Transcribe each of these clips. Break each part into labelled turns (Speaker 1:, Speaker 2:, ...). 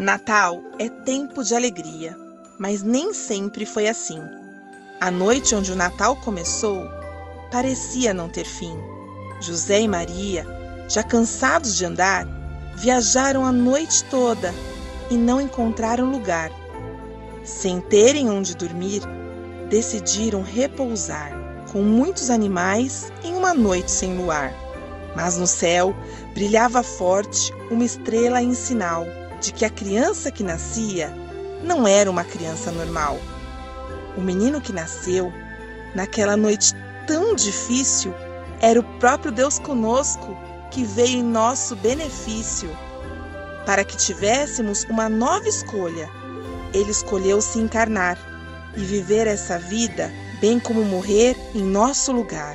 Speaker 1: Natal é tempo de alegria, mas nem sempre foi assim. A noite onde o Natal começou parecia não ter fim. José e Maria, já cansados de andar, viajaram a noite toda e não encontraram lugar. Sem terem onde dormir, decidiram repousar com muitos animais em uma noite sem luar. Mas no céu brilhava forte uma estrela em sinal de que a criança que nascia não era uma criança normal. O menino que nasceu, naquela noite tão difícil, era o próprio Deus conosco que veio em nosso benefício. Para que tivéssemos uma nova escolha, ele escolheu se encarnar e viver essa vida, bem como morrer em nosso lugar.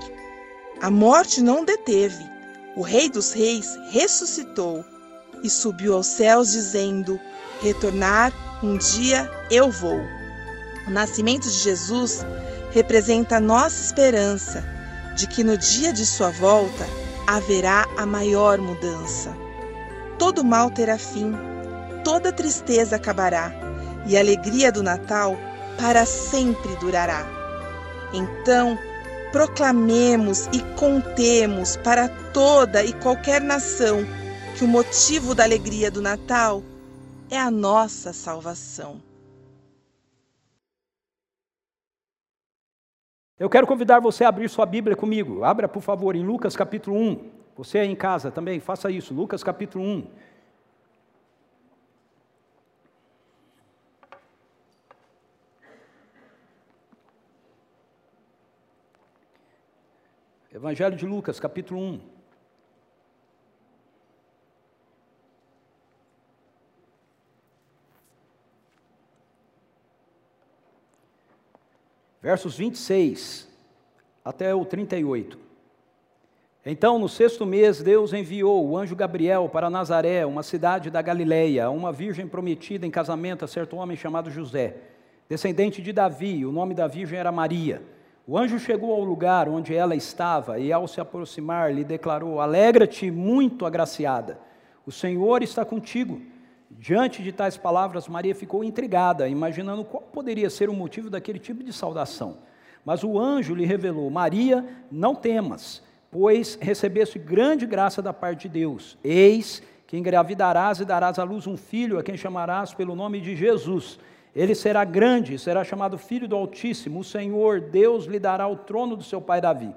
Speaker 1: A morte não deteve. O Rei dos Reis ressuscitou e subiu aos céus, dizendo: Retornar, um dia eu vou. O nascimento de Jesus representa a nossa esperança de que no dia de sua volta haverá a maior mudança. Todo mal terá fim, toda tristeza acabará e a alegria do Natal para sempre durará. Então, proclamemos e contemos para toda e qualquer nação que o motivo da alegria do Natal é a nossa salvação.
Speaker 2: Eu quero convidar você a abrir sua Bíblia comigo. Abra, por favor, em Lucas capítulo 1. Você aí em casa também, faça isso. Lucas capítulo 1. Evangelho de Lucas, capítulo 1. Versos 26 até o 38. Então, no sexto mês, Deus enviou o anjo Gabriel para Nazaré, uma cidade da Galileia, a uma virgem prometida em casamento a certo homem chamado José, descendente de Davi, o nome da virgem era Maria. O anjo chegou ao lugar onde ela estava e, ao se aproximar, lhe declarou: Alegra-te, muito agraciada, o Senhor está contigo. Diante de tais palavras, Maria ficou intrigada, imaginando qual poderia ser o motivo daquele tipo de saudação. Mas o anjo lhe revelou: Maria, não temas, pois recebeste grande graça da parte de Deus. Eis que engravidarás e darás à luz um filho, a quem chamarás pelo nome de Jesus. Ele será grande, será chamado Filho do Altíssimo. O Senhor, Deus, lhe dará o trono do seu pai Davi.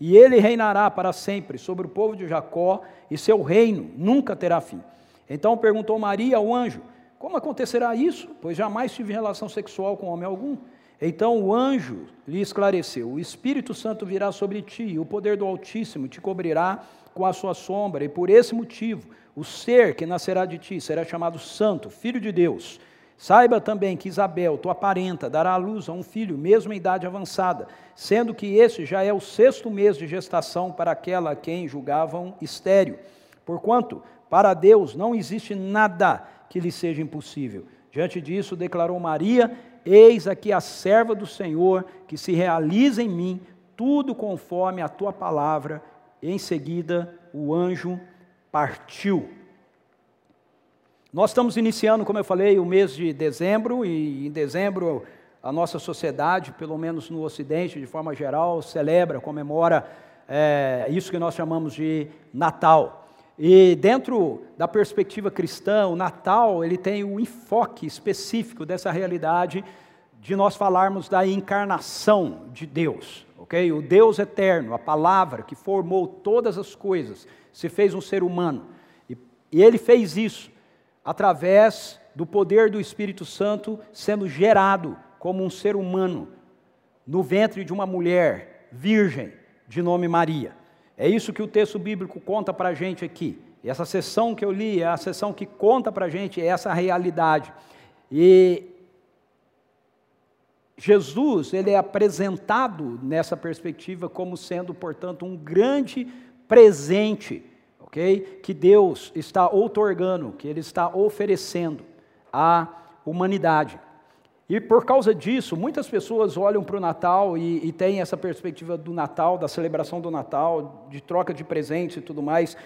Speaker 2: E ele reinará para sempre sobre o povo de Jacó, e seu reino nunca terá fim. Então perguntou Maria ao anjo: Como acontecerá isso? Pois jamais tive relação sexual com homem algum. Então o anjo lhe esclareceu: O Espírito Santo virá sobre ti, e o poder do Altíssimo te cobrirá com a sua sombra, e por esse motivo o ser que nascerá de ti será chamado Santo, Filho de Deus. Saiba também que Isabel, tua parenta, dará à luz a um filho, mesmo em idade avançada, sendo que esse já é o sexto mês de gestação para aquela a quem julgavam estéreo. Porquanto para Deus não existe nada que lhe seja impossível. Diante disso, declarou Maria: Eis aqui a serva do Senhor, que se realiza em mim tudo conforme a tua palavra. Em seguida, o anjo partiu. Nós estamos iniciando, como eu falei, o mês de dezembro, e em dezembro a nossa sociedade, pelo menos no Ocidente, de forma geral, celebra, comemora é, isso que nós chamamos de Natal. E dentro da perspectiva cristã, o Natal ele tem o um enfoque específico dessa realidade de nós falarmos da encarnação de Deus, ok? O Deus eterno, a palavra que formou todas as coisas, se fez um ser humano. E, e ele fez isso através do poder do Espírito Santo sendo gerado como um ser humano no ventre de uma mulher virgem de nome Maria. É isso que o texto bíblico conta para a gente aqui. E essa sessão que eu li é a sessão que conta para a gente essa realidade. E Jesus, ele é apresentado nessa perspectiva como sendo, portanto, um grande presente, ok? Que Deus está outorgando, que Ele está oferecendo à humanidade. E por causa disso, muitas pessoas olham para o Natal e, e têm essa perspectiva do Natal, da celebração do Natal, de troca de presentes e tudo mais,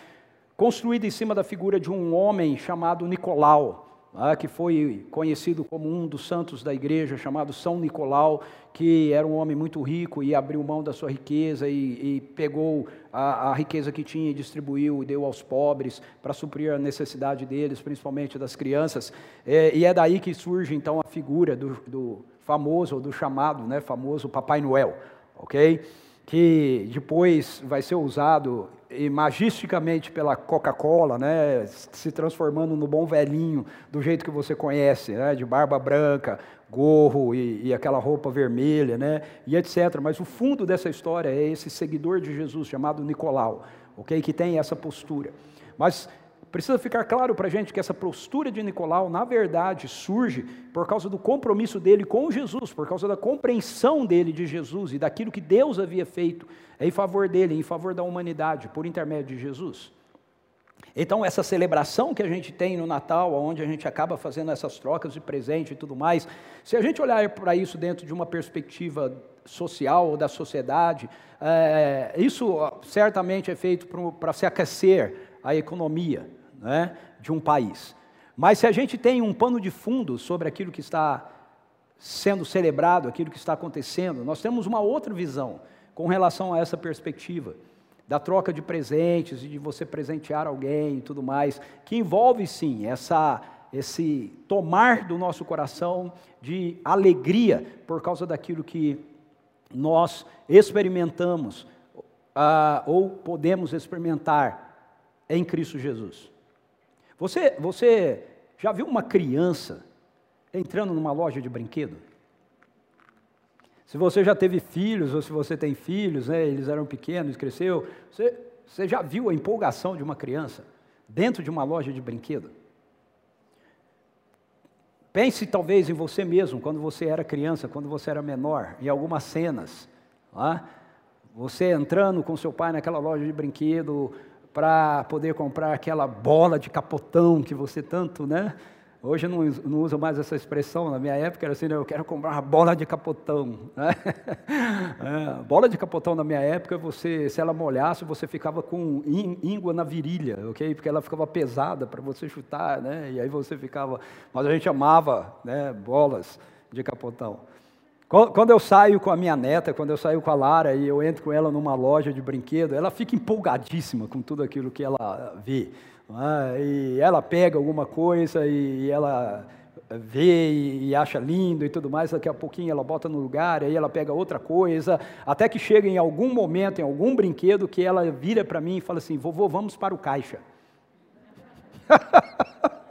Speaker 2: construída em cima da figura de um homem chamado Nicolau. Ah, que foi conhecido como um dos santos da igreja, chamado São Nicolau, que era um homem muito rico e abriu mão da sua riqueza e, e pegou a, a, riqueza que tinha e distribuiu e deu aos pobres para suprir a necessidade deles, principalmente das crianças. É, e é daí que surge então a figura do, do famoso, ou do chamado, né, famoso Papai Noel, ok? Que depois vai ser usado e magisticamente pela Coca-Cola, né, se transformando no bom velhinho, do jeito que você conhece, né, de barba branca, gorro e, e, aquela roupa vermelha, né, e etc. Mas o fundo dessa história é esse seguidor de Jesus chamado Nicolau, ok, que tem essa postura. Mas Precisa ficar claro para a gente que essa postura de Nicolau, na verdade, surge por causa do compromisso dele com Jesus, por causa da compreensão dele de Jesus e daquilo que Deus havia feito em favor dele, em favor da humanidade, por intermédio de Jesus. Então, essa celebração que a gente tem no Natal, onde a gente acaba fazendo essas trocas de presente e tudo mais, se a gente olhar para isso dentro de uma perspectiva social ou da sociedade, é, isso certamente é feito para se aquecer a economia, né, de um país. Mas se a gente tem um pano de fundo sobre aquilo que está sendo celebrado, aquilo que está acontecendo, nós temos uma outra visão com relação a essa perspectiva da troca de presentes e de você presentear alguém e tudo mais, que envolve sim essa esse tomar do nosso coração de alegria por causa daquilo que nós experimentamos uh, ou podemos experimentar em Cristo Jesus. Você, você já viu uma criança entrando numa loja de brinquedo? Se você já teve filhos, ou se você tem filhos, né, eles eram pequenos, cresceu, você, você já viu a empolgação de uma criança dentro de uma loja de brinquedo? Pense talvez em você mesmo, quando você era criança, quando você era menor, em algumas cenas. Lá, você entrando com seu pai naquela loja de brinquedo, para poder comprar aquela bola de capotão que você tanto, né? Hoje eu não, não uso mais essa expressão, na minha época era assim, né? eu quero comprar uma bola de capotão. Né? É, bola de capotão na minha época, você, se ela molhasse, você ficava com íngua na virilha, ok? Porque ela ficava pesada para você chutar, né? E aí você ficava. Mas a gente amava né, bolas de capotão. Quando eu saio com a minha neta, quando eu saio com a Lara e eu entro com ela numa loja de brinquedo, ela fica empolgadíssima com tudo aquilo que ela vê. É? E ela pega alguma coisa e ela vê e acha lindo e tudo mais, daqui a pouquinho ela bota no lugar, aí ela pega outra coisa, até que chega em algum momento, em algum brinquedo, que ela vira para mim e fala assim: vovô, vamos para o caixa.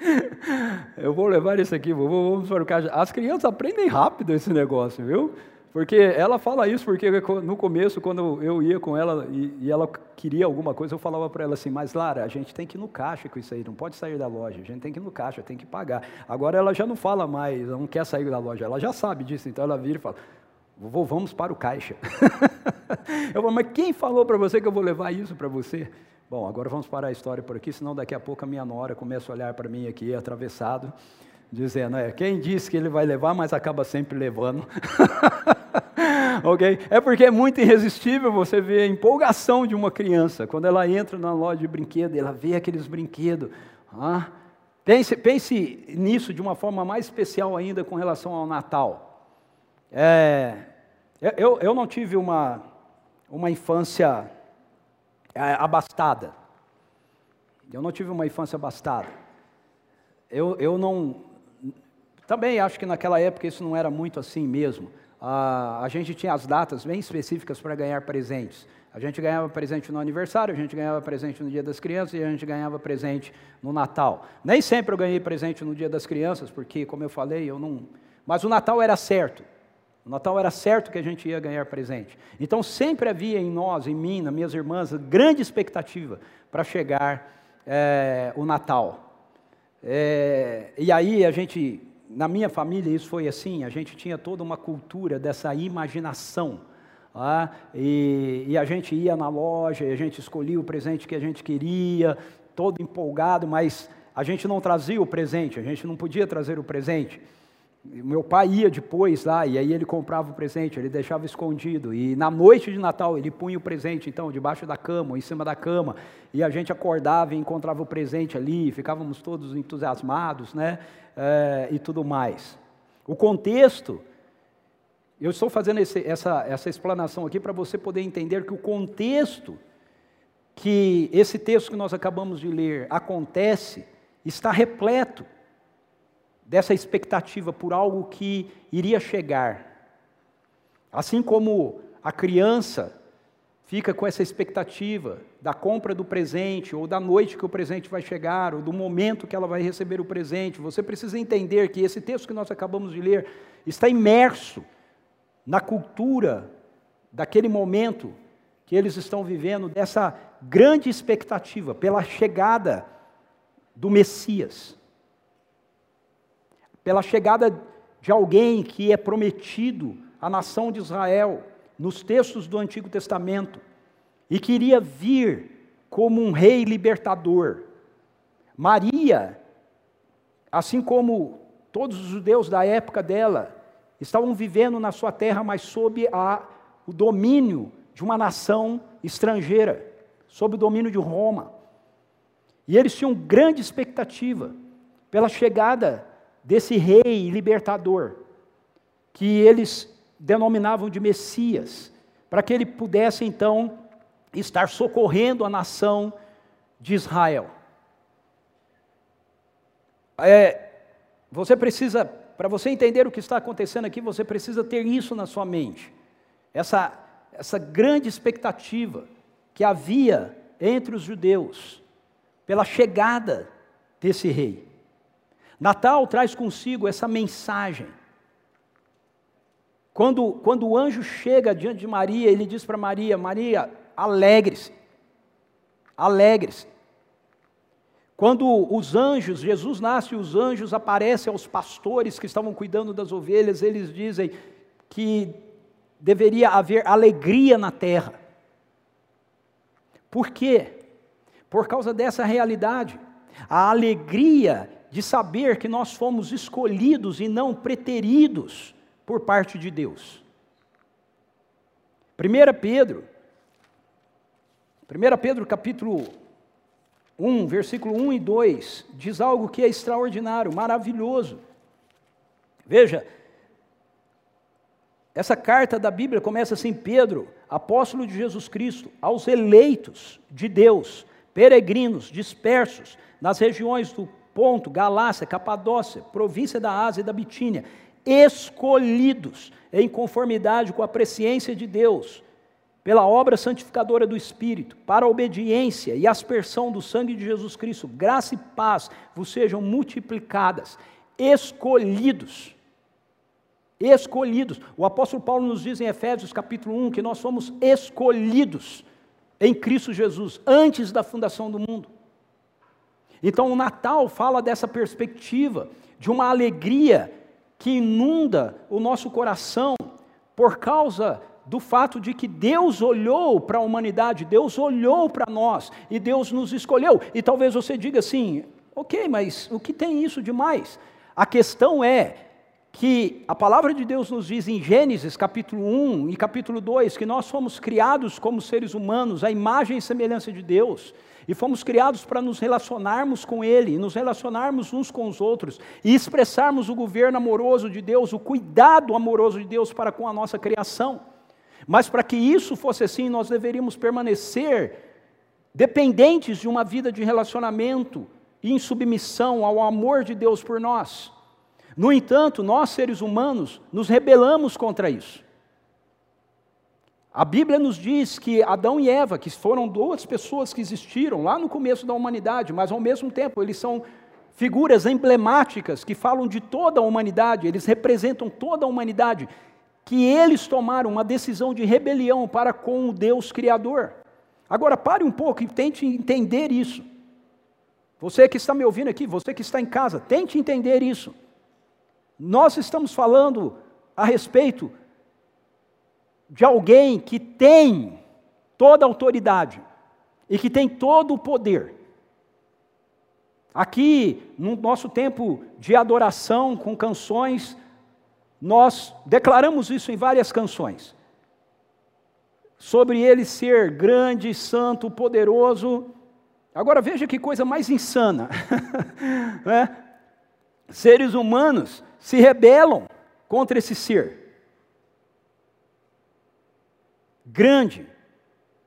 Speaker 2: Eu vou levar isso aqui, vou, vamos para o caixa. As crianças aprendem rápido esse negócio, viu? Porque ela fala isso porque no começo, quando eu ia com ela e, e ela queria alguma coisa, eu falava para ela assim, mas Lara, a gente tem que ir no caixa com isso aí, não pode sair da loja, a gente tem que ir no caixa, tem que pagar. Agora ela já não fala mais, não quer sair da loja, ela já sabe disso, então ela vira e fala, vovô, vamos para o caixa. eu falo, mas quem falou para você que eu vou levar isso para você? Bom, agora vamos parar a história por aqui, senão daqui a pouco a minha nora começa a olhar para mim aqui, atravessado, dizendo: é, quem disse que ele vai levar, mas acaba sempre levando. ok? É porque é muito irresistível você ver a empolgação de uma criança, quando ela entra na loja de brinquedo, ela vê aqueles brinquedos. Ah, pense, pense nisso de uma forma mais especial ainda com relação ao Natal. É, eu, eu não tive uma, uma infância abastada. Eu não tive uma infância abastada. Eu, eu não. Também acho que naquela época isso não era muito assim mesmo. Ah, a gente tinha as datas bem específicas para ganhar presentes. A gente ganhava presente no aniversário, a gente ganhava presente no Dia das Crianças e a gente ganhava presente no Natal. Nem sempre eu ganhei presente no Dia das Crianças, porque, como eu falei, eu não. Mas o Natal era certo. O Natal era certo que a gente ia ganhar presente. Então sempre havia em nós, em mim, nas minhas irmãs, grande expectativa para chegar é, o Natal. É, e aí a gente, na minha família isso foi assim, a gente tinha toda uma cultura dessa imaginação. Ah, e, e a gente ia na loja, a gente escolhia o presente que a gente queria, todo empolgado, mas a gente não trazia o presente, a gente não podia trazer o presente. Meu pai ia depois lá e aí ele comprava o presente, ele deixava escondido. E na noite de Natal ele punha o presente, então, debaixo da cama, em cima da cama. E a gente acordava e encontrava o presente ali, ficávamos todos entusiasmados, né? É, e tudo mais. O contexto, eu estou fazendo esse, essa, essa explanação aqui para você poder entender que o contexto que esse texto que nós acabamos de ler acontece está repleto dessa expectativa por algo que iria chegar. Assim como a criança fica com essa expectativa da compra do presente, ou da noite que o presente vai chegar, ou do momento que ela vai receber o presente, você precisa entender que esse texto que nós acabamos de ler está imerso na cultura daquele momento que eles estão vivendo, dessa grande expectativa pela chegada do Messias pela chegada de alguém que é prometido à nação de Israel nos textos do Antigo Testamento e queria vir como um rei libertador. Maria, assim como todos os judeus da época dela, estavam vivendo na sua terra, mas sob a, o domínio de uma nação estrangeira, sob o domínio de Roma. E eles tinham grande expectativa pela chegada desse rei libertador, que eles denominavam de Messias, para que ele pudesse então estar socorrendo a nação de Israel. É, você precisa, para você entender o que está acontecendo aqui, você precisa ter isso na sua mente, essa, essa grande expectativa que havia entre os judeus pela chegada desse rei. Natal traz consigo essa mensagem. Quando, quando o anjo chega diante de Maria, ele diz para Maria: Maria, alegre-se, alegre-se. Quando os anjos, Jesus nasce e os anjos aparecem aos pastores que estavam cuidando das ovelhas, eles dizem que deveria haver alegria na terra. Por quê? Por causa dessa realidade. A alegria de saber que nós fomos escolhidos e não preteridos por parte de Deus. 1 Pedro, 1 Pedro capítulo 1, versículo 1 e 2, diz algo que é extraordinário, maravilhoso. Veja, essa carta da Bíblia começa assim: Pedro, apóstolo de Jesus Cristo, aos eleitos de Deus, peregrinos dispersos nas regiões do Ponto, Galácia, Capadócia, província da Ásia e da Bitínia, escolhidos em conformidade com a presciência de Deus, pela obra santificadora do Espírito, para a obediência e aspersão do sangue de Jesus Cristo, graça e paz vos sejam multiplicadas, escolhidos. Escolhidos. O apóstolo Paulo nos diz em Efésios capítulo 1 que nós somos escolhidos em Cristo Jesus antes da fundação do mundo. Então o Natal fala dessa perspectiva, de uma alegria que inunda o nosso coração por causa do fato de que Deus olhou para a humanidade, Deus olhou para nós e Deus nos escolheu. E talvez você diga assim: ok, mas o que tem isso de mais? A questão é que a palavra de Deus nos diz em Gênesis capítulo 1 e capítulo 2 que nós fomos criados como seres humanos, à imagem e semelhança de Deus. E fomos criados para nos relacionarmos com Ele, nos relacionarmos uns com os outros e expressarmos o governo amoroso de Deus, o cuidado amoroso de Deus para com a nossa criação. Mas para que isso fosse assim, nós deveríamos permanecer dependentes de uma vida de relacionamento e em submissão ao amor de Deus por nós. No entanto, nós seres humanos nos rebelamos contra isso. A Bíblia nos diz que Adão e Eva, que foram duas pessoas que existiram lá no começo da humanidade, mas ao mesmo tempo eles são figuras emblemáticas que falam de toda a humanidade, eles representam toda a humanidade, que eles tomaram uma decisão de rebelião para com o Deus Criador. Agora pare um pouco e tente entender isso. Você que está me ouvindo aqui, você que está em casa, tente entender isso. Nós estamos falando a respeito de alguém que tem toda a autoridade e que tem todo o poder. Aqui, no nosso tempo de adoração com canções nós declaramos isso em várias canções. Sobre ele ser grande, santo, poderoso. Agora veja que coisa mais insana. né? Seres humanos se rebelam contra esse ser. Grande,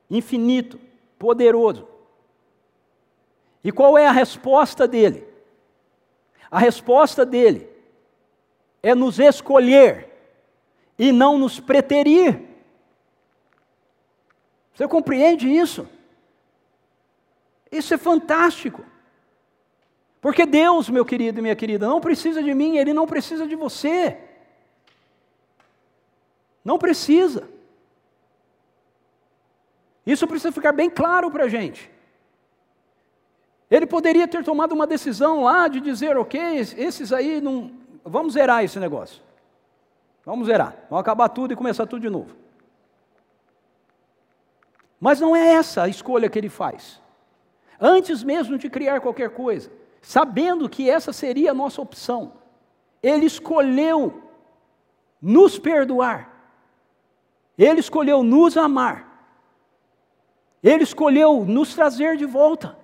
Speaker 2: infinito, poderoso. E qual é a resposta dele? A resposta dele é nos escolher e não nos preterir. Você compreende isso? Isso é fantástico. Porque Deus, meu querido e minha querida, não precisa de mim, Ele não precisa de você. Não precisa. Isso precisa ficar bem claro para a gente. Ele poderia ter tomado uma decisão lá de dizer, ok, esses aí não. Vamos zerar esse negócio. Vamos zerar. Vamos acabar tudo e começar tudo de novo. Mas não é essa a escolha que ele faz. Antes mesmo de criar qualquer coisa, sabendo que essa seria a nossa opção, ele escolheu nos perdoar. Ele escolheu nos amar. Ele escolheu nos trazer de volta.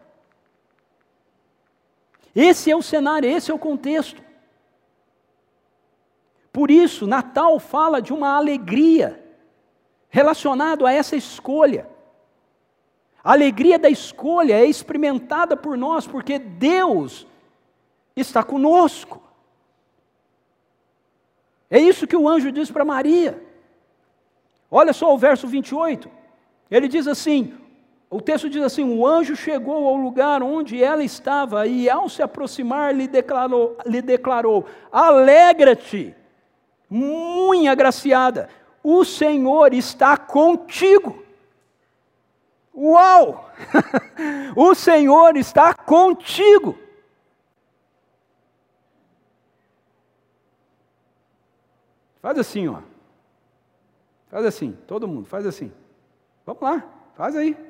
Speaker 2: Esse é o cenário, esse é o contexto. Por isso, Natal fala de uma alegria relacionado a essa escolha. A alegria da escolha é experimentada por nós porque Deus está conosco. É isso que o anjo diz para Maria. Olha só o verso 28. Ele diz assim: o texto diz assim: o anjo chegou ao lugar onde ela estava e, ao se aproximar, lhe declarou: lhe declarou Alegra-te, muito agraciada, o Senhor está contigo. Uau! o Senhor está contigo. Faz assim, ó. Faz assim, todo mundo, faz assim. Vamos lá, faz aí.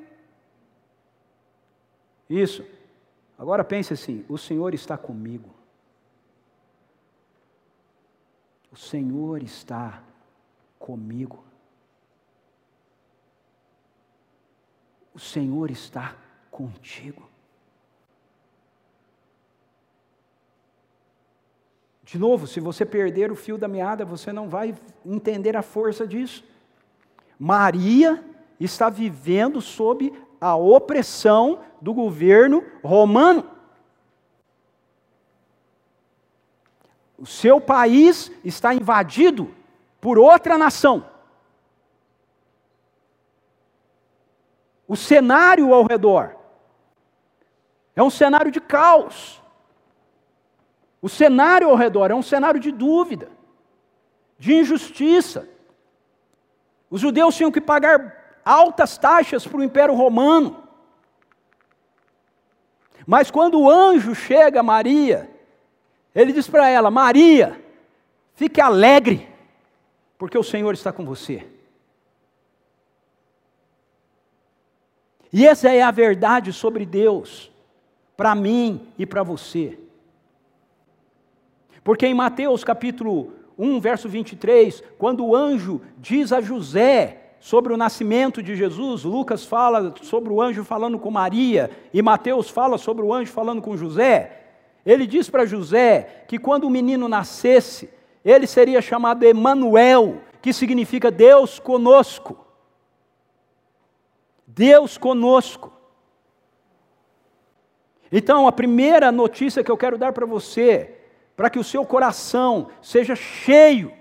Speaker 2: Isso. Agora pense assim: o Senhor está comigo. O Senhor está comigo. O Senhor está contigo. De novo, se você perder o fio da meada, você não vai entender a força disso. Maria está vivendo sob a opressão do governo romano. O seu país está invadido por outra nação. O cenário ao redor é um cenário de caos. O cenário ao redor é um cenário de dúvida, de injustiça. Os judeus tinham que pagar altas taxas para o Império Romano. Mas quando o anjo chega a Maria, ele diz para ela: Maria, fique alegre, porque o Senhor está com você. E essa é a verdade sobre Deus, para mim e para você. Porque em Mateus capítulo 1, verso 23, quando o anjo diz a José sobre o nascimento de Jesus, Lucas fala sobre o anjo falando com Maria, e Mateus fala sobre o anjo falando com José. Ele diz para José que quando o menino nascesse, ele seria chamado Emanuel, que significa Deus conosco. Deus conosco. Então, a primeira notícia que eu quero dar para você, para que o seu coração seja cheio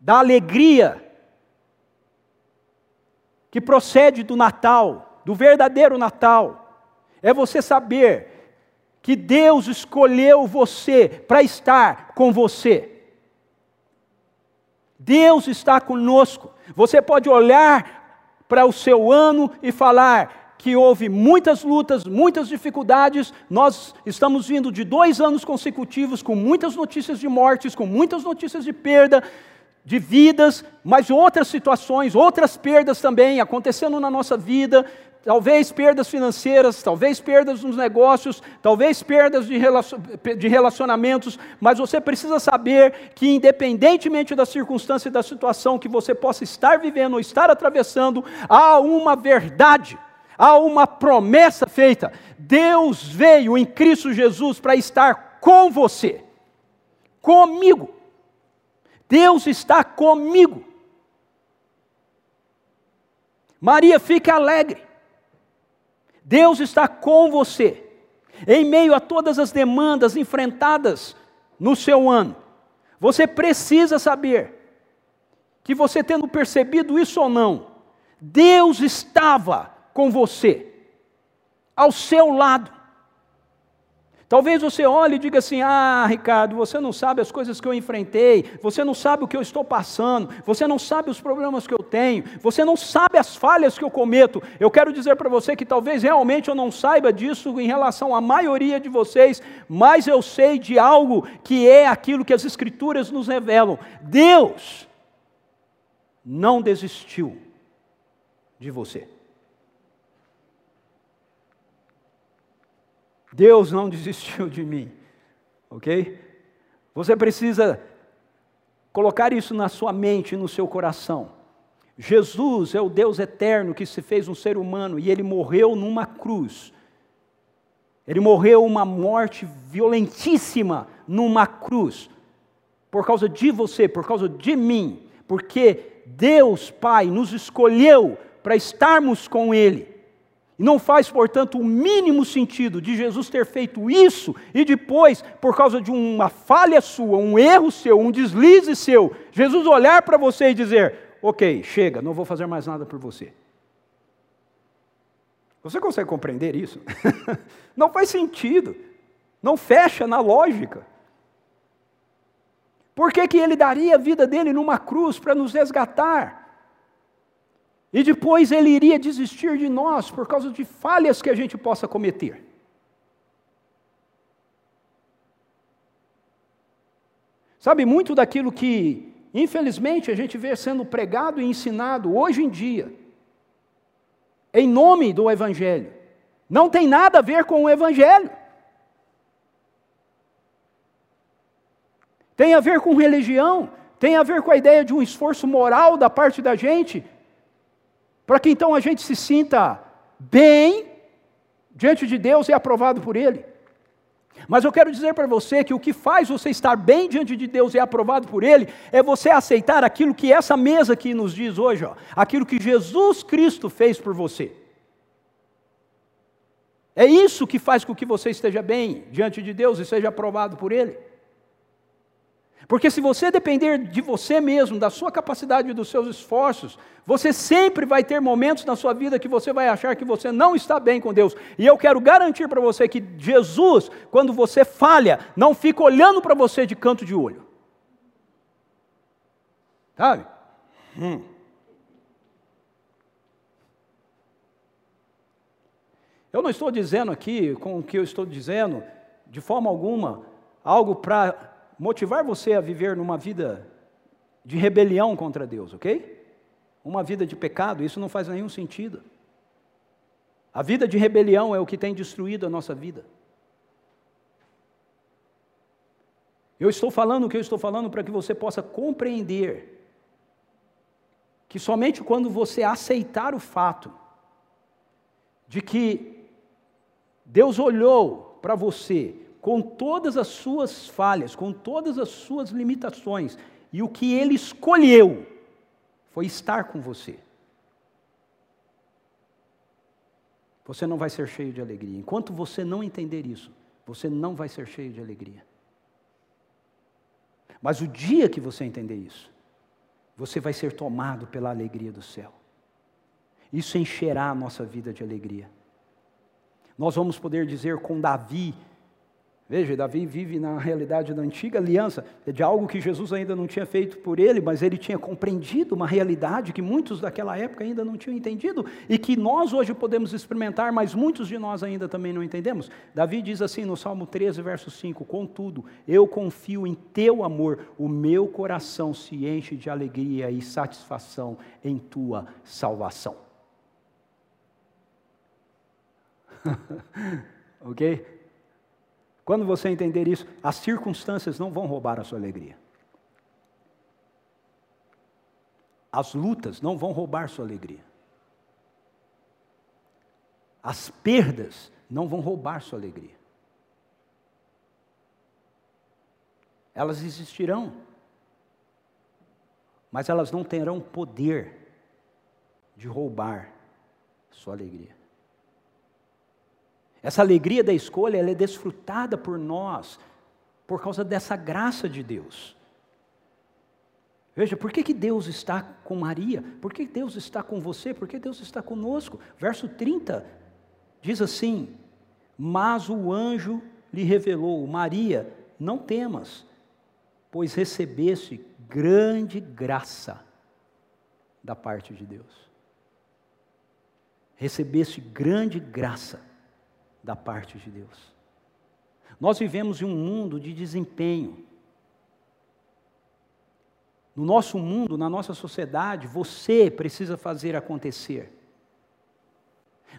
Speaker 2: da alegria que procede do Natal, do verdadeiro Natal, é você saber que Deus escolheu você para estar com você. Deus está conosco. Você pode olhar para o seu ano e falar que houve muitas lutas, muitas dificuldades. Nós estamos vindo de dois anos consecutivos com muitas notícias de mortes, com muitas notícias de perda, de vidas, mas outras situações, outras perdas também acontecendo na nossa vida, talvez perdas financeiras, talvez perdas nos negócios, talvez perdas de relacionamentos, mas você precisa saber que, independentemente da circunstância e da situação que você possa estar vivendo ou estar atravessando, há uma verdade, há uma promessa feita. Deus veio em Cristo Jesus para estar com você, comigo. Deus está comigo. Maria, fique alegre. Deus está com você. Em meio a todas as demandas enfrentadas no seu ano, você precisa saber que você tendo percebido isso ou não, Deus estava com você, ao seu lado. Talvez você olhe e diga assim: Ah, Ricardo, você não sabe as coisas que eu enfrentei, você não sabe o que eu estou passando, você não sabe os problemas que eu tenho, você não sabe as falhas que eu cometo. Eu quero dizer para você que talvez realmente eu não saiba disso em relação à maioria de vocês, mas eu sei de algo que é aquilo que as Escrituras nos revelam: Deus não desistiu de você. Deus não desistiu de mim, ok? Você precisa colocar isso na sua mente e no seu coração. Jesus é o Deus eterno que se fez um ser humano e ele morreu numa cruz. Ele morreu uma morte violentíssima numa cruz, por causa de você, por causa de mim, porque Deus Pai nos escolheu para estarmos com Ele. E não faz, portanto, o mínimo sentido de Jesus ter feito isso e depois, por causa de uma falha sua, um erro seu, um deslize seu, Jesus olhar para você e dizer: Ok, chega, não vou fazer mais nada por você. Você consegue compreender isso? não faz sentido, não fecha na lógica. Por que, que ele daria a vida dele numa cruz para nos resgatar? E depois ele iria desistir de nós por causa de falhas que a gente possa cometer. Sabe, muito daquilo que, infelizmente, a gente vê sendo pregado e ensinado hoje em dia, em nome do Evangelho, não tem nada a ver com o Evangelho. Tem a ver com religião, tem a ver com a ideia de um esforço moral da parte da gente para que então a gente se sinta bem diante de Deus e aprovado por Ele. Mas eu quero dizer para você que o que faz você estar bem diante de Deus e aprovado por Ele é você aceitar aquilo que essa mesa aqui nos diz hoje, ó, aquilo que Jesus Cristo fez por você. É isso que faz com que você esteja bem diante de Deus e seja aprovado por Ele. Porque se você depender de você mesmo, da sua capacidade e dos seus esforços, você sempre vai ter momentos na sua vida que você vai achar que você não está bem com Deus. E eu quero garantir para você que Jesus, quando você falha, não fica olhando para você de canto de olho. Sabe? Hum. Eu não estou dizendo aqui, com o que eu estou dizendo, de forma alguma, algo para motivar você a viver numa vida de rebelião contra Deus, ok? Uma vida de pecado, isso não faz nenhum sentido. A vida de rebelião é o que tem destruído a nossa vida. Eu estou falando o que eu estou falando para que você possa compreender que somente quando você aceitar o fato de que Deus olhou para você com todas as suas falhas, com todas as suas limitações, e o que ele escolheu foi estar com você. Você não vai ser cheio de alegria. Enquanto você não entender isso, você não vai ser cheio de alegria. Mas o dia que você entender isso, você vai ser tomado pela alegria do céu. Isso encherá a nossa vida de alegria. Nós vamos poder dizer com Davi, Veja, Davi vive na realidade da antiga aliança, de algo que Jesus ainda não tinha feito por ele, mas ele tinha compreendido uma realidade que muitos daquela época ainda não tinham entendido e que nós hoje podemos experimentar, mas muitos de nós ainda também não entendemos. Davi diz assim no Salmo 13, verso 5: Contudo, eu confio em teu amor, o meu coração se enche de alegria e satisfação em tua salvação. ok? Quando você entender isso, as circunstâncias não vão roubar a sua alegria. As lutas não vão roubar sua alegria. As perdas não vão roubar sua alegria. Elas existirão, mas elas não terão poder de roubar sua alegria. Essa alegria da escolha, ela é desfrutada por nós por causa dessa graça de Deus. Veja, por que, que Deus está com Maria? Por que Deus está com você? Por que Deus está conosco? Verso 30 diz assim: Mas o anjo lhe revelou: Maria, não temas, pois recebeste grande graça da parte de Deus. Recebeste grande graça da parte de Deus. Nós vivemos em um mundo de desempenho. No nosso mundo, na nossa sociedade, você precisa fazer acontecer.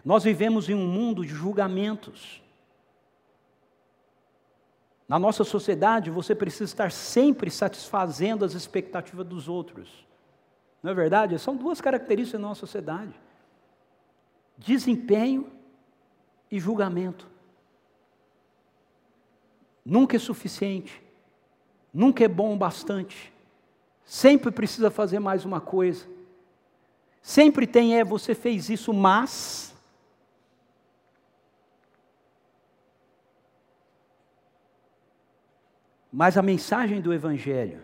Speaker 2: Nós vivemos em um mundo de julgamentos. Na nossa sociedade, você precisa estar sempre satisfazendo as expectativas dos outros. Não é verdade? São duas características da nossa sociedade: desempenho e julgamento. Nunca é suficiente, nunca é bom o bastante, sempre precisa fazer mais uma coisa. Sempre tem é, você fez isso, mas. Mas a mensagem do Evangelho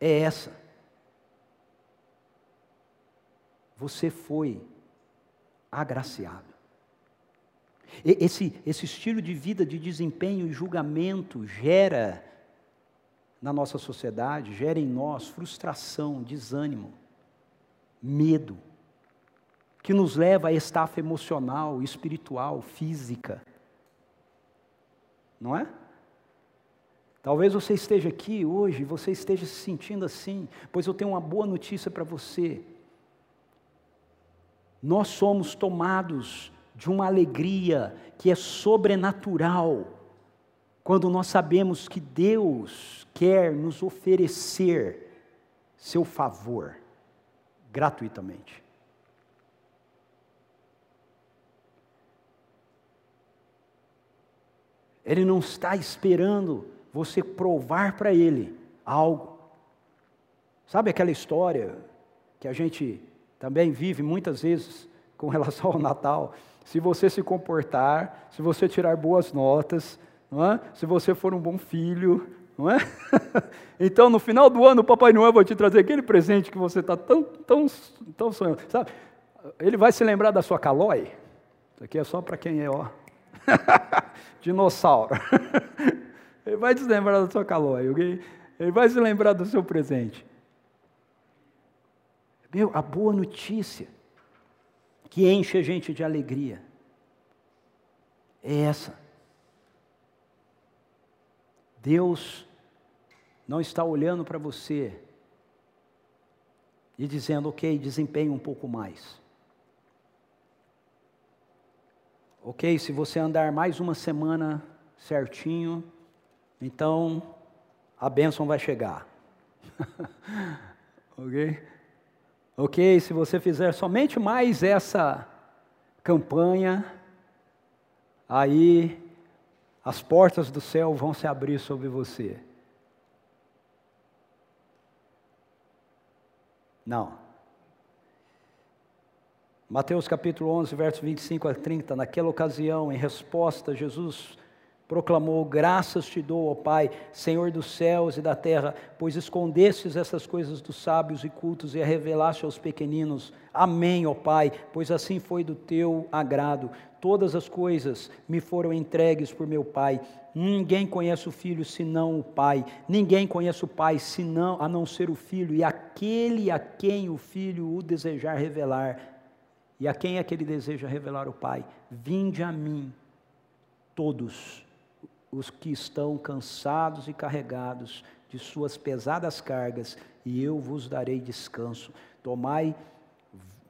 Speaker 2: é essa. Você foi agraciado. Esse, esse estilo de vida de desempenho e julgamento gera na nossa sociedade, gera em nós frustração, desânimo, medo, que nos leva a estafa emocional, espiritual, física. Não é? Talvez você esteja aqui hoje, você esteja se sentindo assim, pois eu tenho uma boa notícia para você. Nós somos tomados de uma alegria que é sobrenatural, quando nós sabemos que Deus quer nos oferecer seu favor gratuitamente. Ele não está esperando você provar para ele algo. Sabe aquela história que a gente também vive muitas vezes com relação ao Natal? Se você se comportar, se você tirar boas notas, é? se você for um bom filho, é? então, no final do ano, o Papai Noel vai te trazer aquele presente que você está tão, tão, tão sonhando, sabe? Ele vai se lembrar da sua calói. Isso aqui é só para quem é, ó, dinossauro. Ele vai se lembrar da sua calói? Ele vai se lembrar do seu presente. Meu, a boa notícia que enche a gente de alegria. É essa. Deus não está olhando para você e dizendo, ok, desempenhe um pouco mais. Ok, se você andar mais uma semana certinho, então a bênção vai chegar. ok? Ok, se você fizer somente mais essa campanha, aí as portas do céu vão se abrir sobre você. Não. Mateus capítulo 11, versos 25 a 30, naquela ocasião, em resposta, Jesus proclamou: Graças te dou, ó Pai, Senhor dos céus e da terra, pois escondestes essas coisas dos sábios e cultos e a revelaste aos pequeninos. Amém, ó Pai, pois assim foi do teu agrado. Todas as coisas me foram entregues por meu Pai. Ninguém conhece o Filho senão o Pai. Ninguém conhece o Pai senão a não ser o Filho e aquele a quem o Filho o desejar revelar. E a quem é que ele deseja revelar o Pai? Vinde a mim, todos os que estão cansados e carregados de suas pesadas cargas, e eu vos darei descanso. Tomai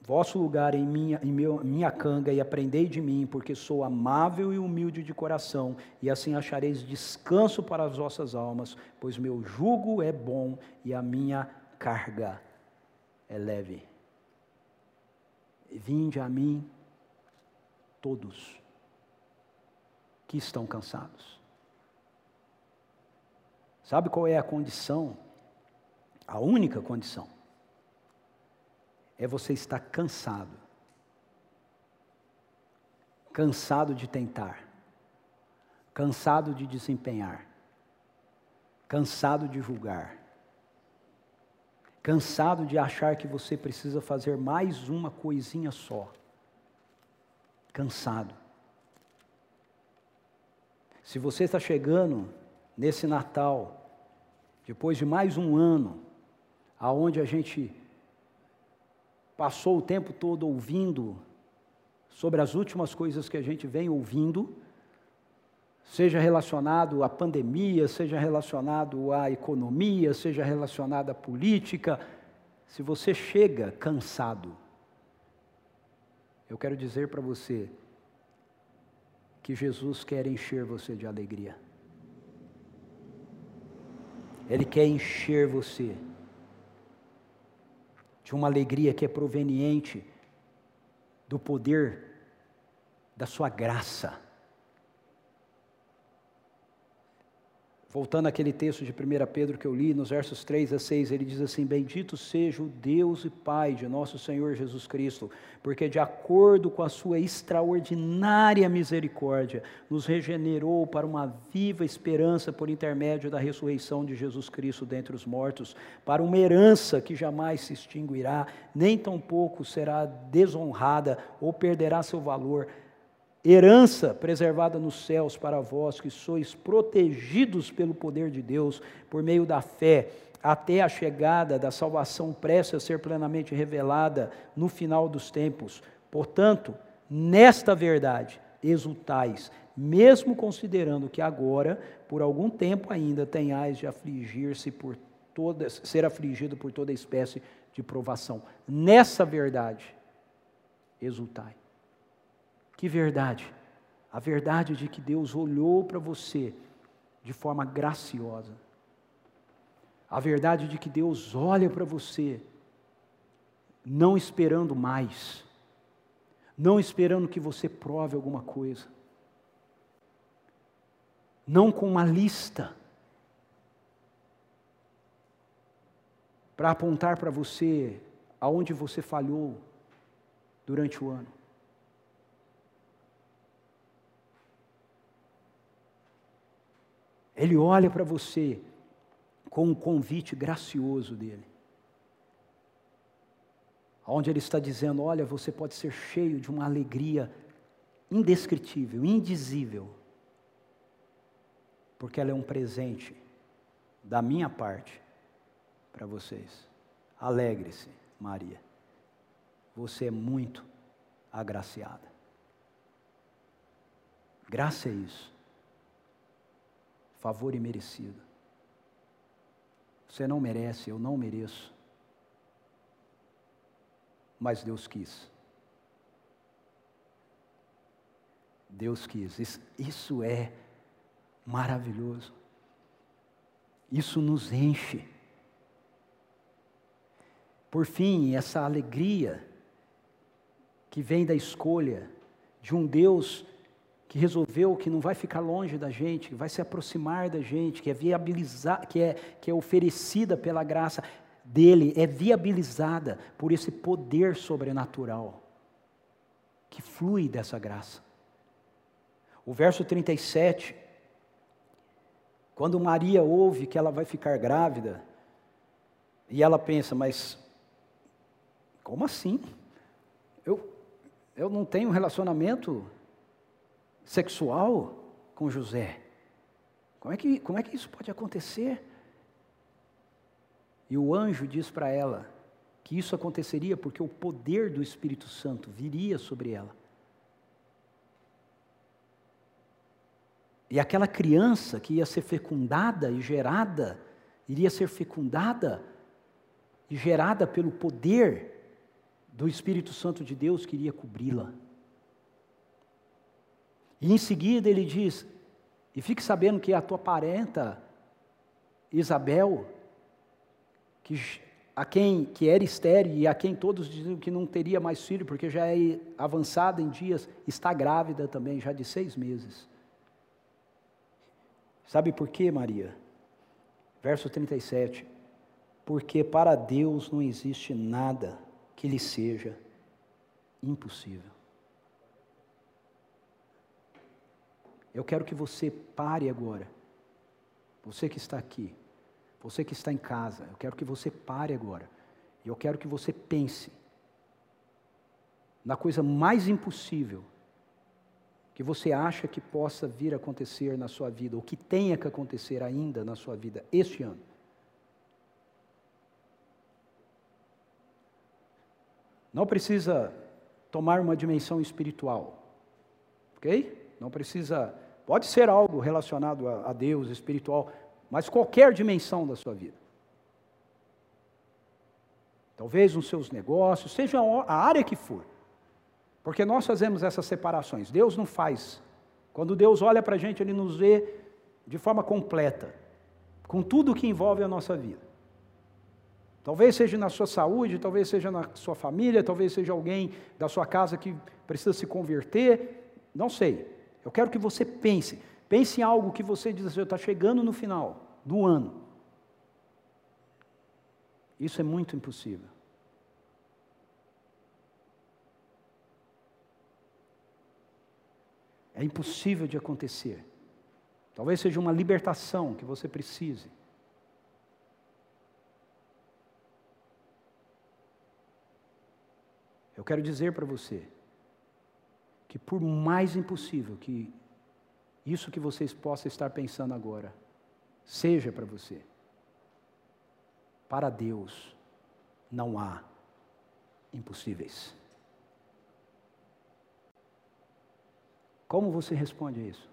Speaker 2: vosso lugar em minha, em meu, minha canga e aprendei de mim, porque sou amável e humilde de coração, e assim achareis descanso para as vossas almas, pois meu jugo é bom e a minha carga é leve. Vinde a mim todos que estão cansados. Sabe qual é a condição? A única condição é você estar cansado. Cansado de tentar, cansado de desempenhar, cansado de julgar, cansado de achar que você precisa fazer mais uma coisinha só. Cansado. Se você está chegando nesse Natal, depois de mais um ano, aonde a gente passou o tempo todo ouvindo sobre as últimas coisas que a gente vem ouvindo, seja relacionado à pandemia, seja relacionado à economia, seja relacionado à política, se você chega cansado, eu quero dizer para você que Jesus quer encher você de alegria. Ele quer encher você de uma alegria que é proveniente do poder da sua graça. Voltando àquele texto de 1 Pedro que eu li, nos versos 3 a 6, ele diz assim: Bendito seja o Deus e Pai de nosso Senhor Jesus Cristo, porque de acordo com a sua extraordinária misericórdia, nos regenerou para uma viva esperança por intermédio da ressurreição de Jesus Cristo dentre os mortos, para uma herança que jamais se extinguirá, nem tampouco será desonrada ou perderá seu valor herança preservada nos céus para vós, que sois protegidos pelo poder de Deus por meio da fé, até a chegada da salvação prestes a ser plenamente revelada no final dos tempos. Portanto, nesta verdade, exultais, mesmo considerando que agora, por algum tempo ainda, tenhais de afligir-se por toda, ser afligido por toda espécie de provação. Nessa verdade, exultai. Que verdade? A verdade de que Deus olhou para você de forma graciosa. A verdade de que Deus olha para você não esperando mais, não esperando que você prove alguma coisa, não com uma lista para apontar para você aonde você falhou durante o ano. Ele olha para você com um convite gracioso dele. Onde ele está dizendo: Olha, você pode ser cheio de uma alegria indescritível, indizível, porque ela é um presente da minha parte para vocês. Alegre-se, Maria. Você é muito agraciada. Graça é isso favor imerecido. Você não merece, eu não mereço. Mas Deus quis. Deus quis. Isso, é maravilhoso. Isso nos enche. Por fim, essa alegria que vem da escolha de um Deus que resolveu que não vai ficar longe da gente, que vai se aproximar da gente, que é viabilizar, que é, que é oferecida pela graça dele, é viabilizada por esse poder sobrenatural que flui dessa graça. O verso 37, quando Maria ouve que ela vai ficar grávida, e ela pensa, mas como assim? Eu, eu não tenho relacionamento sexual com José. Como é que, como é que isso pode acontecer? E o anjo diz para ela que isso aconteceria porque o poder do Espírito Santo viria sobre ela. E aquela criança que ia ser fecundada e gerada, iria ser fecundada e gerada pelo poder do Espírito Santo de Deus que iria cobri-la. E em seguida ele diz: E fique sabendo que a tua parenta, Isabel, que, a quem que era estéreo e a quem todos diziam que não teria mais filho, porque já é avançada em dias, está grávida também, já de seis meses. Sabe por quê, Maria? Verso 37. Porque para Deus não existe nada que lhe seja impossível. Eu quero que você pare agora. Você que está aqui, você que está em casa, eu quero que você pare agora. E eu quero que você pense na coisa mais impossível que você acha que possa vir a acontecer na sua vida, ou que tenha que acontecer ainda na sua vida este ano. Não precisa tomar uma dimensão espiritual, ok? Não precisa, pode ser algo relacionado a, Deus, espiritual, mas qualquer dimensão da sua vida. Talvez nos seus negócios, seja a área que for. Porque nós fazemos essas separações, Deus não faz. Quando Deus olha para a gente, Ele nos vê de forma completa, com tudo que envolve a nossa vida. Talvez seja na sua saúde, talvez seja na sua família, talvez seja alguém da sua casa que precisa se converter, não sei. Eu quero que você pense, pense em algo que você diz assim, está chegando no final do ano. Isso é muito impossível. É impossível de acontecer. Talvez seja uma libertação que você precise. Eu quero dizer para você que, por mais impossível que isso que vocês possam estar pensando agora seja para você, para Deus não há impossíveis. Como você responde a isso?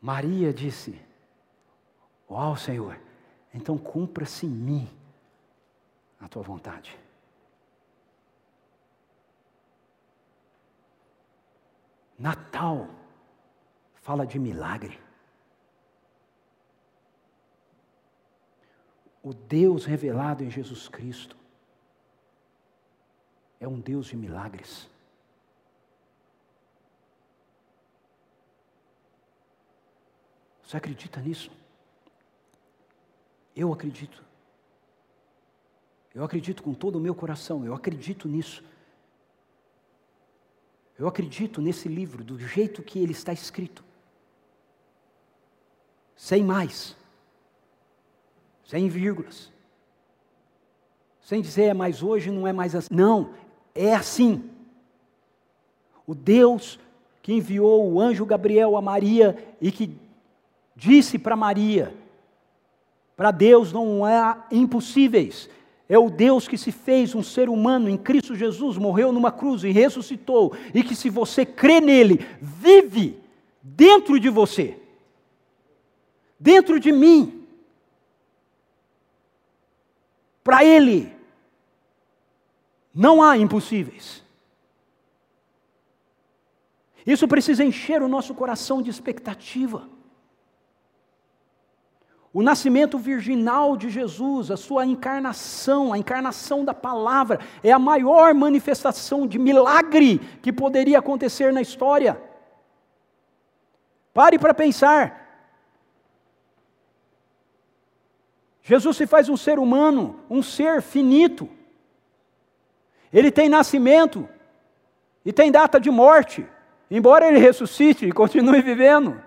Speaker 2: Maria disse: Uau, Senhor, então cumpra-se em mim a tua vontade. Natal fala de milagre. O Deus revelado em Jesus Cristo é um Deus de milagres. Você acredita nisso? Eu acredito. Eu acredito com todo o meu coração, eu acredito nisso. Eu acredito nesse livro do jeito que ele está escrito. Sem mais. Sem vírgulas. Sem dizer é mais hoje, não é mais assim. Não, é assim. O Deus que enviou o anjo Gabriel a Maria e que disse para Maria: para Deus não há impossíveis. É o Deus que se fez um ser humano em Cristo Jesus, morreu numa cruz e ressuscitou, e que, se você crê nele, vive dentro de você, dentro de mim. Para Ele, não há impossíveis. Isso precisa encher o nosso coração de expectativa. O nascimento virginal de Jesus, a sua encarnação, a encarnação da palavra, é a maior manifestação de milagre que poderia acontecer na história. Pare para pensar. Jesus se faz um ser humano, um ser finito. Ele tem nascimento e tem data de morte, embora ele ressuscite e continue vivendo.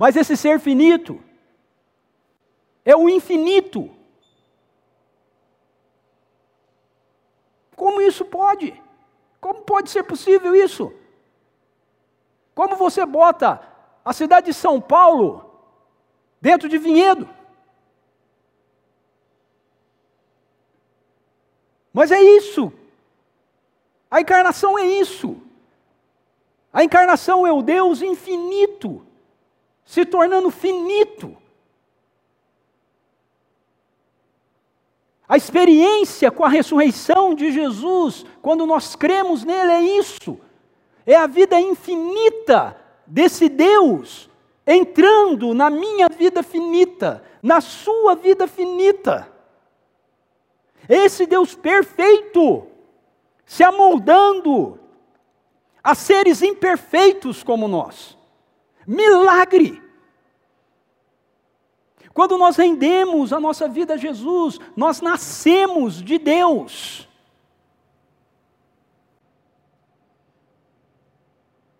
Speaker 2: Mas esse ser finito é o infinito. Como isso pode? Como pode ser possível isso? Como você bota a cidade de São Paulo dentro de vinhedo? Mas é isso. A encarnação é isso. A encarnação é o Deus infinito se tornando finito. A experiência com a ressurreição de Jesus, quando nós cremos nele, é isso. É a vida infinita desse Deus entrando na minha vida finita, na sua vida finita. Esse Deus perfeito se amoldando a seres imperfeitos como nós. Milagre! Quando nós rendemos a nossa vida a Jesus, nós nascemos de Deus.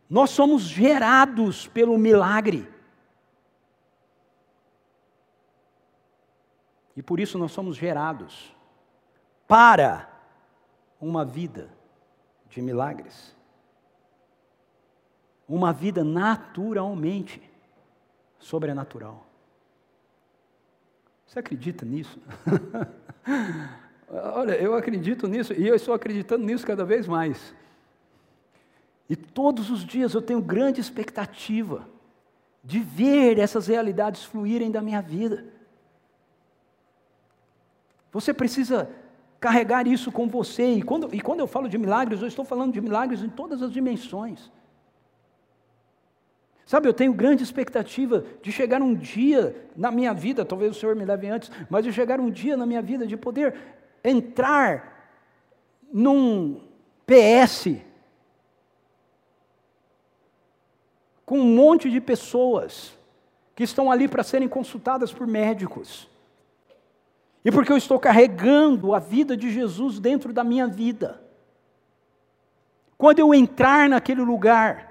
Speaker 2: Nós somos gerados pelo milagre. E por isso nós somos gerados para uma vida de milagres. Uma vida naturalmente sobrenatural. Você acredita nisso? Olha, eu acredito nisso e eu estou acreditando nisso cada vez mais. E todos os dias eu tenho grande expectativa de ver essas realidades fluírem da minha vida. Você precisa carregar isso com você. E quando, e quando eu falo de milagres, eu estou falando de milagres em todas as dimensões. Sabe, eu tenho grande expectativa de chegar um dia na minha vida, talvez o Senhor me leve antes, mas de chegar um dia na minha vida de poder entrar num PS com um monte de pessoas que estão ali para serem consultadas por médicos. E porque eu estou carregando a vida de Jesus dentro da minha vida. Quando eu entrar naquele lugar,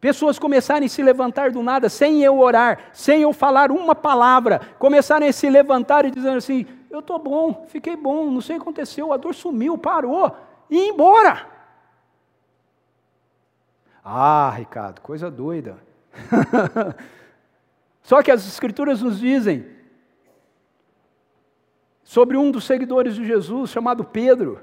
Speaker 2: pessoas começarem a se levantar do nada, sem eu orar, sem eu falar uma palavra, começarem a se levantar e dizendo assim: Eu estou bom, fiquei bom, não sei o que aconteceu, a dor sumiu, parou, e ir embora. Ah, Ricardo, coisa doida. Só que as Escrituras nos dizem sobre um dos seguidores de Jesus, chamado Pedro,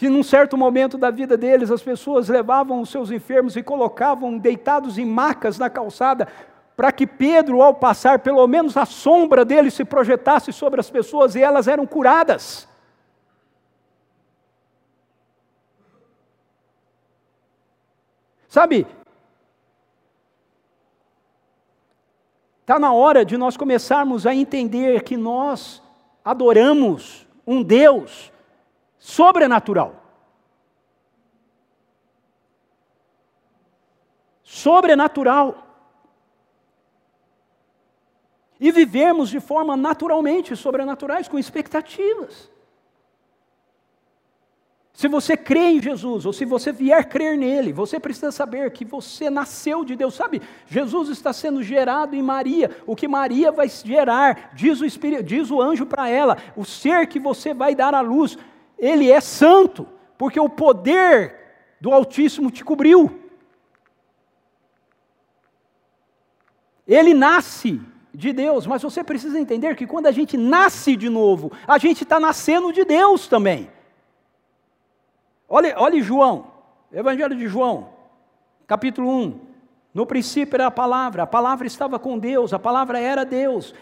Speaker 2: que num certo momento da vida deles as pessoas levavam os seus enfermos e colocavam deitados em macas na calçada, para que Pedro, ao passar, pelo menos a sombra dele se projetasse sobre as pessoas e elas eram curadas. Sabe, Está na hora de nós começarmos a entender que nós adoramos um Deus sobrenatural. Sobrenatural. E vivemos de forma naturalmente sobrenaturais, com expectativas. Se você crê em Jesus, ou se você vier crer nele, você precisa saber que você nasceu de Deus. Sabe, Jesus está sendo gerado em Maria. O que Maria vai gerar, diz o, Espírito, diz o anjo para ela, o ser que você vai dar à luz, ele é santo, porque o poder do Altíssimo te cobriu. Ele nasce de Deus, mas você precisa entender que quando a gente nasce de novo, a gente está nascendo de Deus também. Olhe, olhe João, Evangelho de João, capítulo 1. No princípio era a palavra, a palavra estava com Deus, a palavra era Deus.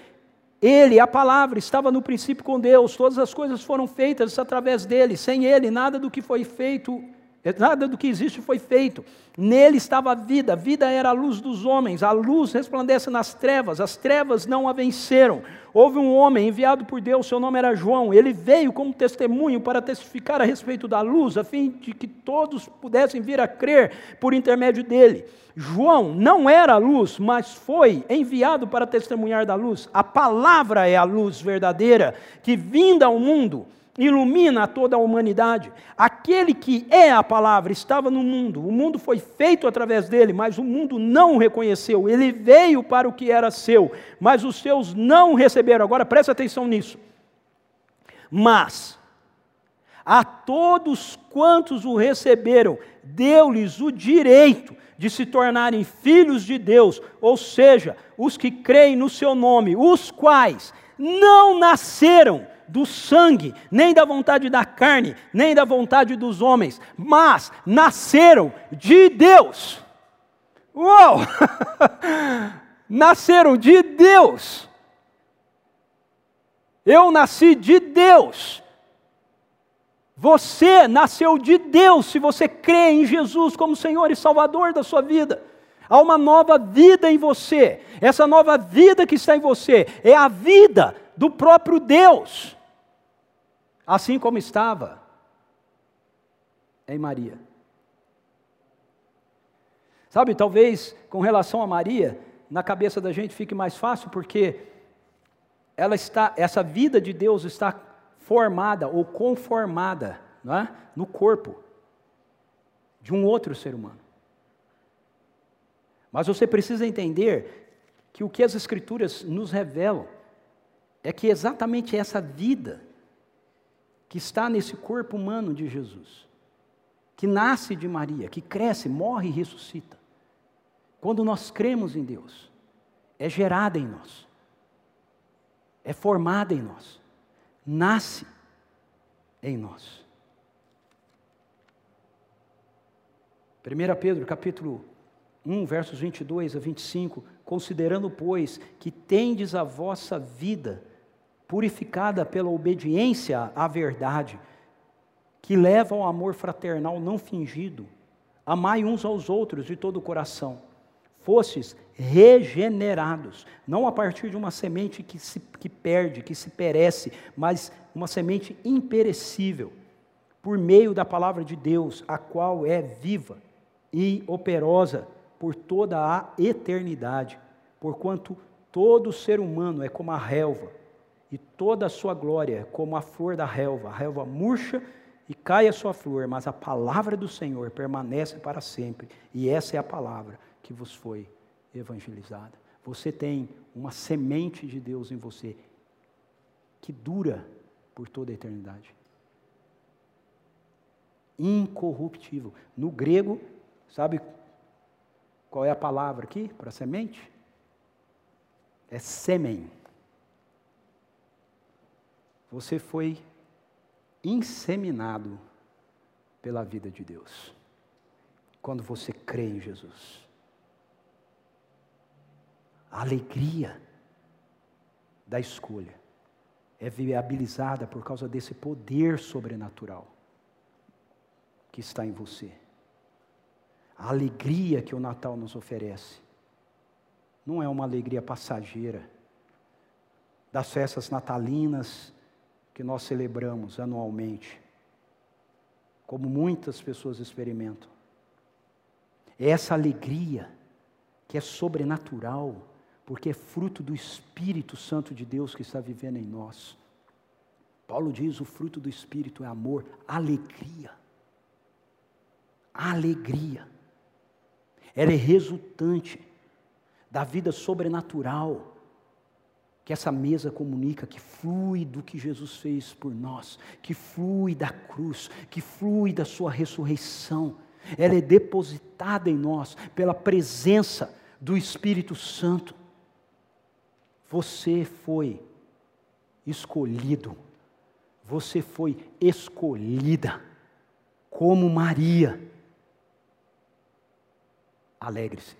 Speaker 2: Ele, a palavra, estava no princípio com Deus, todas as coisas foram feitas através dele, sem ele, nada do que foi feito Nada do que existe foi feito. Nele estava a vida, a vida era a luz dos homens, a luz resplandece nas trevas, as trevas não a venceram. Houve um homem enviado por Deus, seu nome era João, ele veio como testemunho para testificar a respeito da luz, a fim de que todos pudessem vir a crer por intermédio dele. João não era a luz, mas foi enviado para testemunhar da luz. A palavra é a luz verdadeira que vinda ao mundo ilumina toda a humanidade. Aquele que é a palavra estava no mundo, o mundo foi feito através dele, mas o mundo não o reconheceu. Ele veio para o que era seu, mas os seus não o receberam. Agora preste atenção nisso. Mas a todos quantos o receberam, deu-lhes o direito de se tornarem filhos de Deus, ou seja, os que creem no seu nome, os quais não nasceram do sangue, nem da vontade da carne, nem da vontade dos homens, mas nasceram de Deus. Uau! Nasceram de Deus. Eu nasci de Deus. Você nasceu de Deus se você crê em Jesus como Senhor e Salvador da sua vida. Há uma nova vida em você. Essa nova vida que está em você é a vida do próprio Deus. Assim como estava em Maria. Sabe, talvez com relação a Maria, na cabeça da gente fique mais fácil porque ela está, essa vida de Deus está formada ou conformada é? no corpo de um outro ser humano. Mas você precisa entender que o que as Escrituras nos revelam é que exatamente essa vida que está nesse corpo humano de Jesus, que nasce de Maria, que cresce, morre e ressuscita, quando nós cremos em Deus, é gerada em nós, é formada em nós, nasce em nós. 1 Pedro capítulo 1, versos 22 a 25, considerando, pois, que tendes a vossa vida purificada pela obediência à verdade, que leva ao amor fraternal não fingido, amai uns aos outros de todo o coração, fostes regenerados, não a partir de uma semente que se que perde, que se perece, mas uma semente imperecível, por meio da palavra de Deus, a qual é viva e operosa por toda a eternidade, porquanto todo ser humano é como a relva, e toda a sua glória como a flor da relva. A relva murcha e cai a sua flor, mas a palavra do Senhor permanece para sempre, e essa é a palavra que vos foi evangelizada. Você tem uma semente de Deus em você que dura por toda a eternidade. Incorruptível. No grego, sabe qual é a palavra aqui para semente? É sêmen. Você foi inseminado pela vida de Deus. Quando você crê em Jesus. A alegria da escolha é viabilizada por causa desse poder sobrenatural que está em você a alegria que o Natal nos oferece. Não é uma alegria passageira das festas natalinas que nós celebramos anualmente, como muitas pessoas experimentam. É essa alegria que é sobrenatural, porque é fruto do Espírito Santo de Deus que está vivendo em nós. Paulo diz: o fruto do Espírito é amor, alegria. Alegria ela é resultante da vida sobrenatural que essa mesa comunica, que flui do que Jesus fez por nós, que flui da cruz, que flui da sua ressurreição. Ela é depositada em nós pela presença do Espírito Santo. Você foi escolhido, você foi escolhida como Maria alegre-se.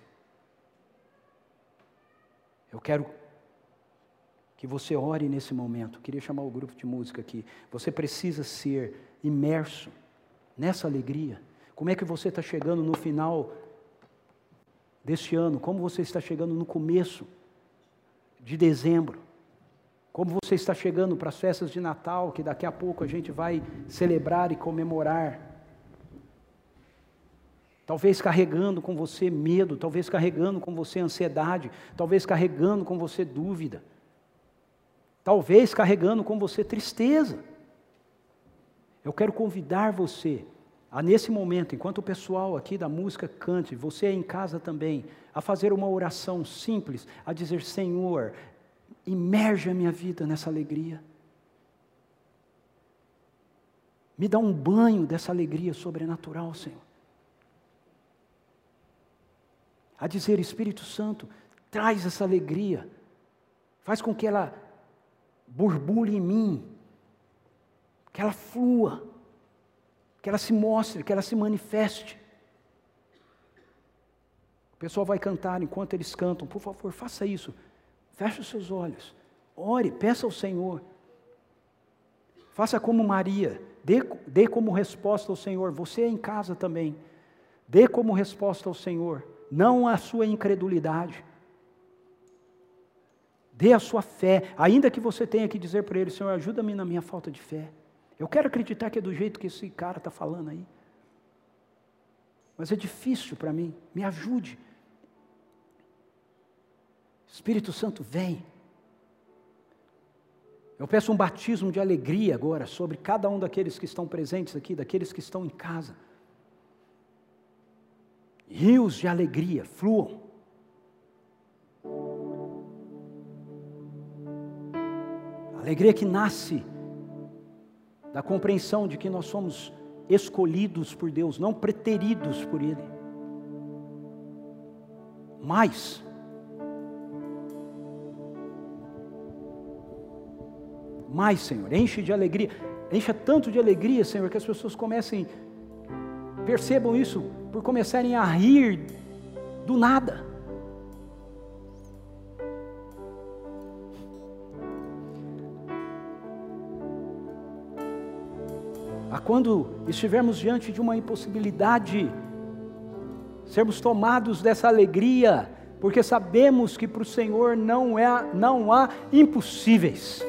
Speaker 2: Eu quero que você ore nesse momento. Queria chamar o grupo de música aqui. Você precisa ser imerso nessa alegria. Como é que você está chegando no final deste ano? Como você está chegando no começo de dezembro? Como você está chegando para as festas de Natal, que daqui a pouco a gente vai celebrar e comemorar? Talvez carregando com você medo, talvez carregando com você ansiedade, talvez carregando com você dúvida, talvez carregando com você tristeza. Eu quero convidar você a nesse momento, enquanto o pessoal aqui da música cante, você em casa também, a fazer uma oração simples, a dizer: Senhor, imerge a minha vida nessa alegria. Me dá um banho dessa alegria sobrenatural, Senhor. a dizer: Espírito Santo, traz essa alegria, faz com que ela borbulhe em mim, que ela flua, que ela se mostre, que ela se manifeste. pessoal vai cantar enquanto eles cantam. Por favor, faça isso. Feche os seus olhos. Ore, peça ao Senhor. Faça como Maria. Dê, dê como resposta ao Senhor. Você em casa também. Dê como resposta ao Senhor. Não a sua incredulidade. Dê a sua fé. Ainda que você tenha que dizer para Ele: Senhor, ajuda-me na minha falta de fé. Eu quero acreditar que é do jeito que esse cara está falando aí. Mas é difícil para mim. Me ajude. Espírito Santo, vem. Eu peço um batismo de alegria agora sobre cada um daqueles que estão presentes aqui, daqueles que estão em casa. Rios de alegria fluam. Alegria que nasce da compreensão de que nós somos escolhidos por Deus, não preteridos por Ele. Mais, mais, Senhor, enche de alegria, encha tanto de alegria, Senhor, que as pessoas comecem, percebam isso, por começarem a rir do nada. Quando estivermos diante de uma impossibilidade, sermos tomados dessa alegria, porque sabemos que para o Senhor não, é, não há impossíveis.